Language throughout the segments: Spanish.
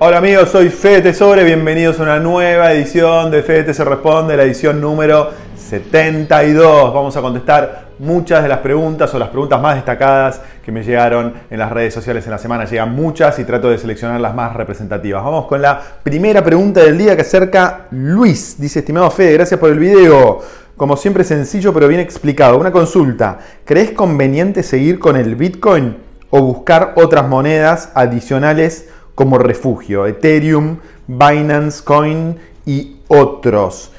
Hola amigos, soy Fede Tesore, bienvenidos a una nueva edición de Fede Se Responde, la edición número 72. Vamos a contestar muchas de las preguntas o las preguntas más destacadas que me llegaron en las redes sociales en la semana. Llegan muchas y trato de seleccionar las más representativas. Vamos con la primera pregunta del día que acerca Luis. Dice, estimado Fede, gracias por el video. Como siempre sencillo pero bien explicado. Una consulta. ¿Crees conveniente seguir con el Bitcoin o buscar otras monedas adicionales como refugio? Ethereum, Binance Coin y otros.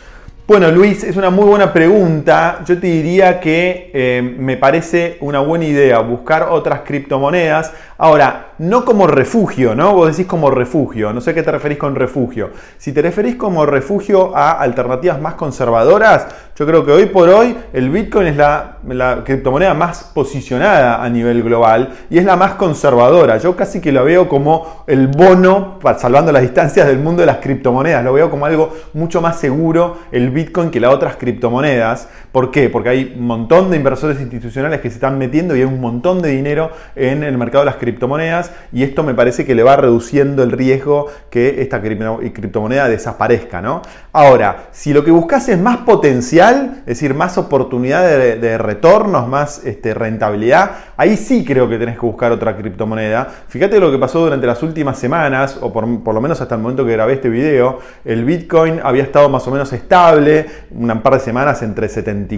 Bueno, Luis, es una muy buena pregunta. Yo te diría que eh, me parece una buena idea buscar otras criptomonedas. Ahora, no como refugio, ¿no? Vos decís como refugio, no sé qué te referís con refugio. Si te referís como refugio a alternativas más conservadoras, yo creo que hoy por hoy el Bitcoin es la, criptomoneda más posicionada a nivel global y es la más conservadora. Yo casi que lo veo como el bono, salvando las distancias del mundo de las criptomonedas, lo veo como algo mucho más seguro el Bitcoin que las otras criptomonedas. ¿Por qué? Porque hay un montón de inversores institucionales que se están metiendo y hay un montón de dinero en el mercado de las criptomonedas y esto me parece que le va reduciendo el riesgo que esta criptomoneda desaparezca. ¿no? Ahora, si lo que buscas es más potencial, es decir, más oportunidad de, retornos, más este, rentabilidad, ahí sí creo que tenés que buscar otra criptomoneda. Fíjate lo que pasó durante las últimas semanas, o por, lo menos hasta el momento que grabé este video, el Bitcoin había estado más o menos estable, un par de semanas entre 70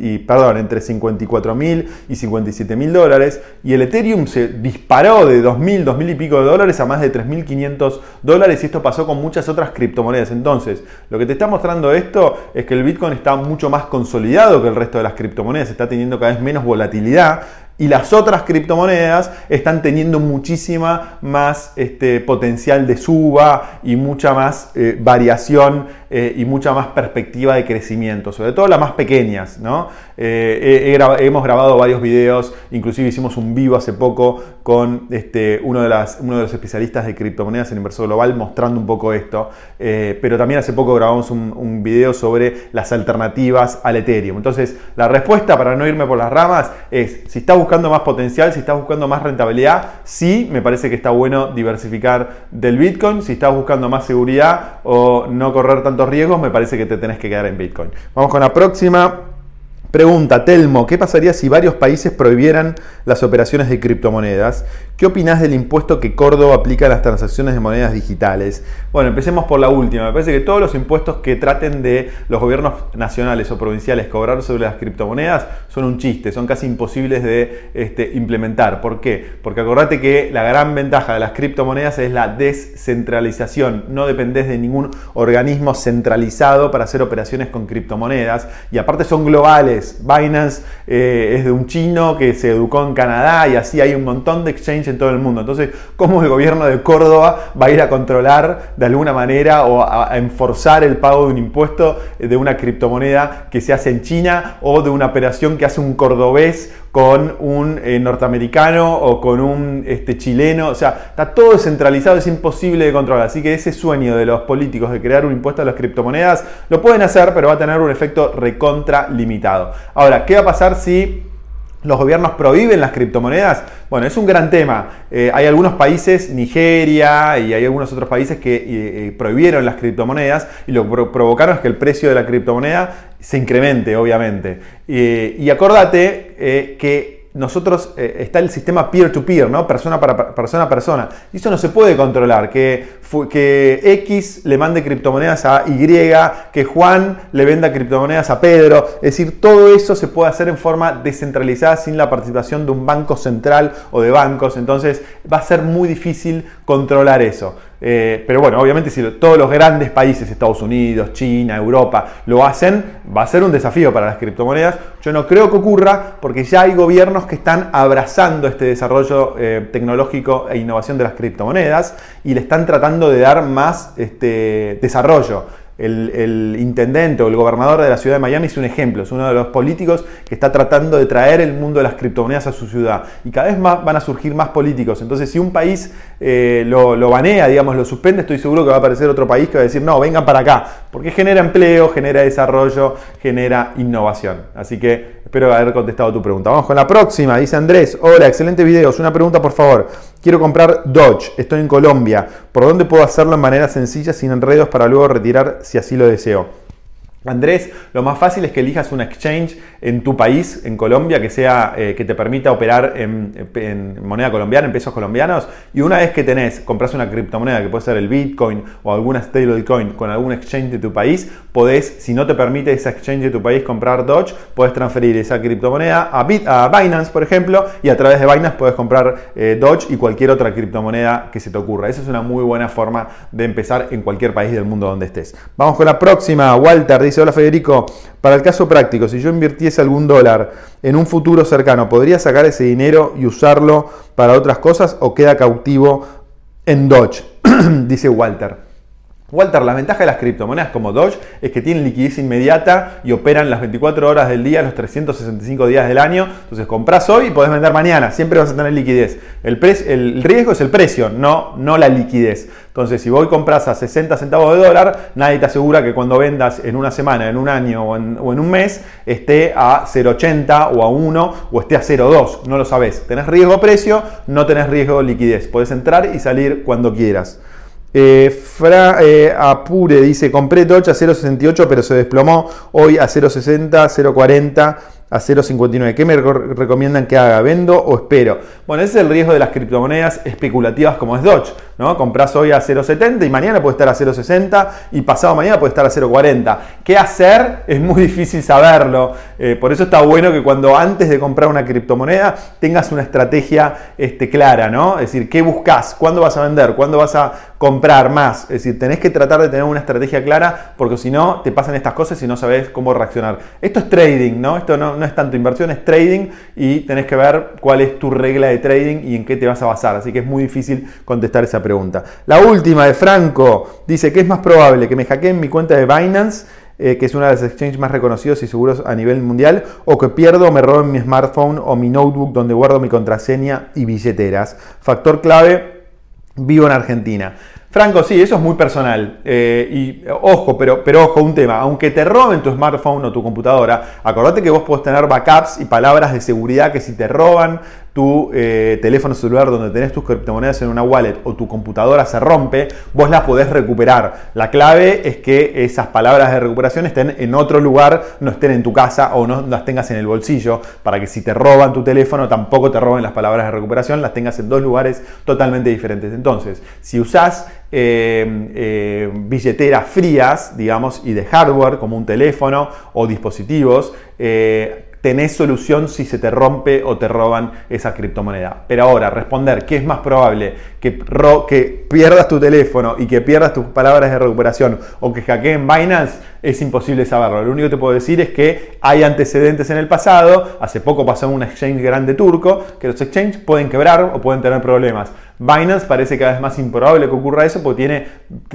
y, perdón, entre 54 mil y 57 mil dólares. Y el Ethereum se disparó de 2.000, 2.000 y pico de dólares a más de 3.500 dólares. Y esto pasó con muchas otras criptomonedas. Entonces, lo que te está mostrando esto es que el Bitcoin está mucho más consolidado que el resto de las criptomonedas. Está teniendo cada vez menos volatilidad y las otras criptomonedas están teniendo muchísima más este, potencial de suba y mucha más eh, variación eh, y mucha más perspectiva de crecimiento, sobre todo las más pequeñas. ¿no? Eh, hemos grabado varios videos, inclusive hicimos un vivo hace poco con este, uno, de las, uno de los especialistas de criptomonedas en Inversor Global mostrando un poco esto, pero también hace poco grabamos un, un video sobre las alternativas al Ethereum. Entonces, la respuesta para no irme por las ramas es, si está buscando más potencial, si estás buscando más rentabilidad, sí, me parece que está bueno diversificar del Bitcoin. Si estás buscando más seguridad o no correr tantos riesgos, me parece que te tenés que quedar en Bitcoin. Vamos con la próxima. Pregunta, Telmo, ¿qué pasaría si varios países prohibieran las operaciones de criptomonedas? ¿Qué opinás del impuesto que Córdoba aplica a las transacciones de monedas digitales? Bueno, empecemos por la última. Me parece que todos los impuestos que traten de los gobiernos nacionales o provinciales cobrar sobre las criptomonedas son un chiste, son casi imposibles de este, implementar. ¿Por qué? Porque acordate que la gran ventaja de las criptomonedas es la descentralización. No dependés de ningún organismo centralizado para hacer operaciones con criptomonedas y aparte son globales Binance eh, es de un chino que se educó en Canadá y así hay un montón de exchange en todo el mundo. Entonces, ¿cómo el gobierno de Córdoba va a ir a controlar de alguna manera o a, enforzar el pago de un impuesto de una criptomoneda que se hace en China o de una operación que hace un cordobés con un eh, norteamericano o con un este, chileno. O sea, está todo descentralizado, es imposible de controlar. Así que ese sueño de los políticos de crear un impuesto a las criptomonedas lo pueden hacer, pero va a tener un efecto recontra limitado. Ahora, ¿qué va a pasar si los gobiernos prohíben las criptomonedas. Bueno, es un gran tema. Eh, hay algunos países, Nigeria y hay algunos otros países que eh, eh, prohibieron las criptomonedas y lo que provocaron es que el precio de la criptomoneda se incremente, obviamente. y acordate que nosotros eh, está el sistema peer-to-peer, ¿no? Persona para persona a persona. Y eso no se puede controlar. Que, que X le mande criptomonedas a Y, que Juan le venda criptomonedas a Pedro. Es decir, todo eso se puede hacer en forma descentralizada sin la participación de un banco central o de bancos. Entonces va a ser muy difícil controlar eso. Eh, pero bueno, obviamente si todos los grandes países, Estados Unidos, China, Europa, lo hacen, va a ser un desafío para las criptomonedas. Yo no creo que ocurra porque ya hay gobiernos que están abrazando este desarrollo eh, tecnológico e innovación de las criptomonedas y le están tratando de dar más este, desarrollo el, intendente o el gobernador de la ciudad de Miami es un ejemplo, es uno de los políticos que está tratando de traer el mundo de las criptomonedas a su ciudad. Y cada vez más van a surgir más políticos. Entonces, si un país eh, lo, lo, banea, digamos, lo suspende, estoy seguro que va a aparecer otro país que va a decir, no, vengan para acá. Porque genera empleo, genera desarrollo, genera innovación. Así que espero haber contestado tu pregunta. Vamos con la próxima, dice Andrés, hola, excelente videos, una pregunta por favor. Quiero comprar Dodge, estoy en Colombia, ¿por dónde puedo hacerlo de manera sencilla, sin enredos, para luego retirar si así lo deseo? Andrés, lo más fácil es que elijas un exchange en tu país, en Colombia, que sea eh, que te permita operar en, moneda colombiana, en pesos colombianos. Y una vez que tenés, compras una criptomoneda que puede ser el Bitcoin o alguna stablecoin con algún exchange de tu país, podés, si no te permite ese exchange de tu país comprar Doge, puedes transferir esa criptomoneda a, Binance, por ejemplo, y a través de Binance puedes comprar eh, Doge y cualquier otra criptomoneda que se te ocurra. Esa es una muy buena forma de empezar en cualquier país del mundo donde estés. Vamos con la próxima. Walter dice hola Federico, para el caso práctico, si yo invirtiese algún dólar en un futuro cercano, ¿podría sacar ese dinero y usarlo para otras cosas o queda cautivo en Dodge? Dice Walter. Walter, la ventaja de las criptomonedas como Doge es que tienen liquidez inmediata y operan las 24 horas del día, los 365 días del año. Entonces compras hoy y podés vender mañana, siempre vas a tener liquidez. El, riesgo es el precio, no, no la liquidez. Entonces, si voy compras a 60 centavos de dólar, nadie te asegura que cuando vendas en una semana, en un año o en, un mes, esté a 0,80 o a 1 o esté a 0,2. No lo sabes. Tenés riesgo precio, no tenés riesgo liquidez. Podés entrar y salir cuando quieras. Eh, Fra, eh, Apure dice, compré Dodge a 0.68 pero se desplomó hoy a 0.60, 0.40 a 0.59. ¿Qué me recomiendan que haga? ¿Vendo o espero? Bueno, ese es el riesgo de las criptomonedas especulativas como es Dodge. ¿no? Compras hoy a 0.70 y mañana puede estar a 0.60 y pasado mañana puede estar a 0.40. ¿Qué hacer? Es muy difícil saberlo. Eh, por eso está bueno que cuando antes de comprar una criptomoneda tengas una estrategia este, clara, ¿no? Es decir, ¿qué buscas? ¿Cuándo vas a vender? ¿Cuándo vas a comprar más? Es decir, tenés que tratar de tener una estrategia clara porque si no te pasan estas cosas y no sabes cómo reaccionar. Esto es trading, ¿no? Esto no es tanto inversión, es trading y tenés que ver cuál es tu regla de trading y en qué te vas a basar. Así que es muy difícil contestar esa pregunta. La última de Franco dice que es más probable que me hackeen mi cuenta de Binance, eh, que es una de las exchanges más reconocidos y seguros a nivel mundial, o que pierdo o me roben mi smartphone o mi notebook donde guardo mi contraseña y billeteras. Factor clave, vivo en Argentina. Franco, sí, eso es muy personal. Eh, y ojo, pero, pero ojo, un tema. Aunque te roben tu smartphone o tu computadora, acordate que vos podés tener backups y palabras de seguridad que si te roban tu eh, teléfono celular donde tenés tus criptomonedas en una wallet o tu computadora se rompe, vos las podés recuperar. La clave es que esas palabras de recuperación estén en otro lugar, no estén en tu casa o no las tengas en el bolsillo, para que si te roban tu teléfono tampoco te roben las palabras de recuperación, las tengas en dos lugares totalmente diferentes. Entonces, si usás eh, eh, billeteras frías, digamos, y de hardware como un teléfono o dispositivos, tenés solución si se te rompe o te roban esa criptomoneda. Pero ahora, responder, ¿qué es más probable? Que, pierdas tu teléfono y que pierdas tus palabras de recuperación o que hackeen Binance, es imposible saberlo. Lo único que te puedo decir es que hay antecedentes en el pasado. Hace poco pasó un exchange grande turco, que los exchanges pueden quebrar o pueden tener problemas. Binance parece cada vez más improbable que ocurra eso porque tiene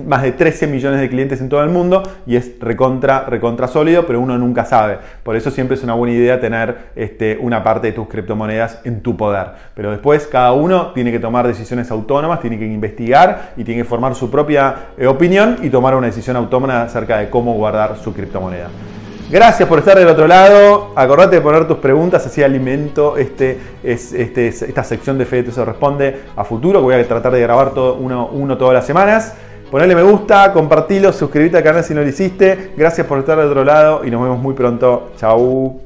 más de 13 millones de clientes en todo el mundo y es recontra, recontra sólido, pero uno nunca sabe. Por eso siempre es una buena idea tener este, una parte de tus criptomonedas en tu poder. Pero después cada uno tiene que tomar decisiones autónomas, tiene que investigar y tiene que formar su propia eh, opinión y tomar una decisión autónoma acerca de cómo guardar su criptomoneda. Gracias por estar del otro lado. Acordate de poner tus preguntas, así alimento este, este, esta sección de Fede se responde a futuro, voy a tratar de grabar todo, uno, uno todas las semanas. Ponle me gusta, compartilo, suscríbete al canal si no lo hiciste. Gracias por estar del otro lado y nos vemos muy pronto. Chau.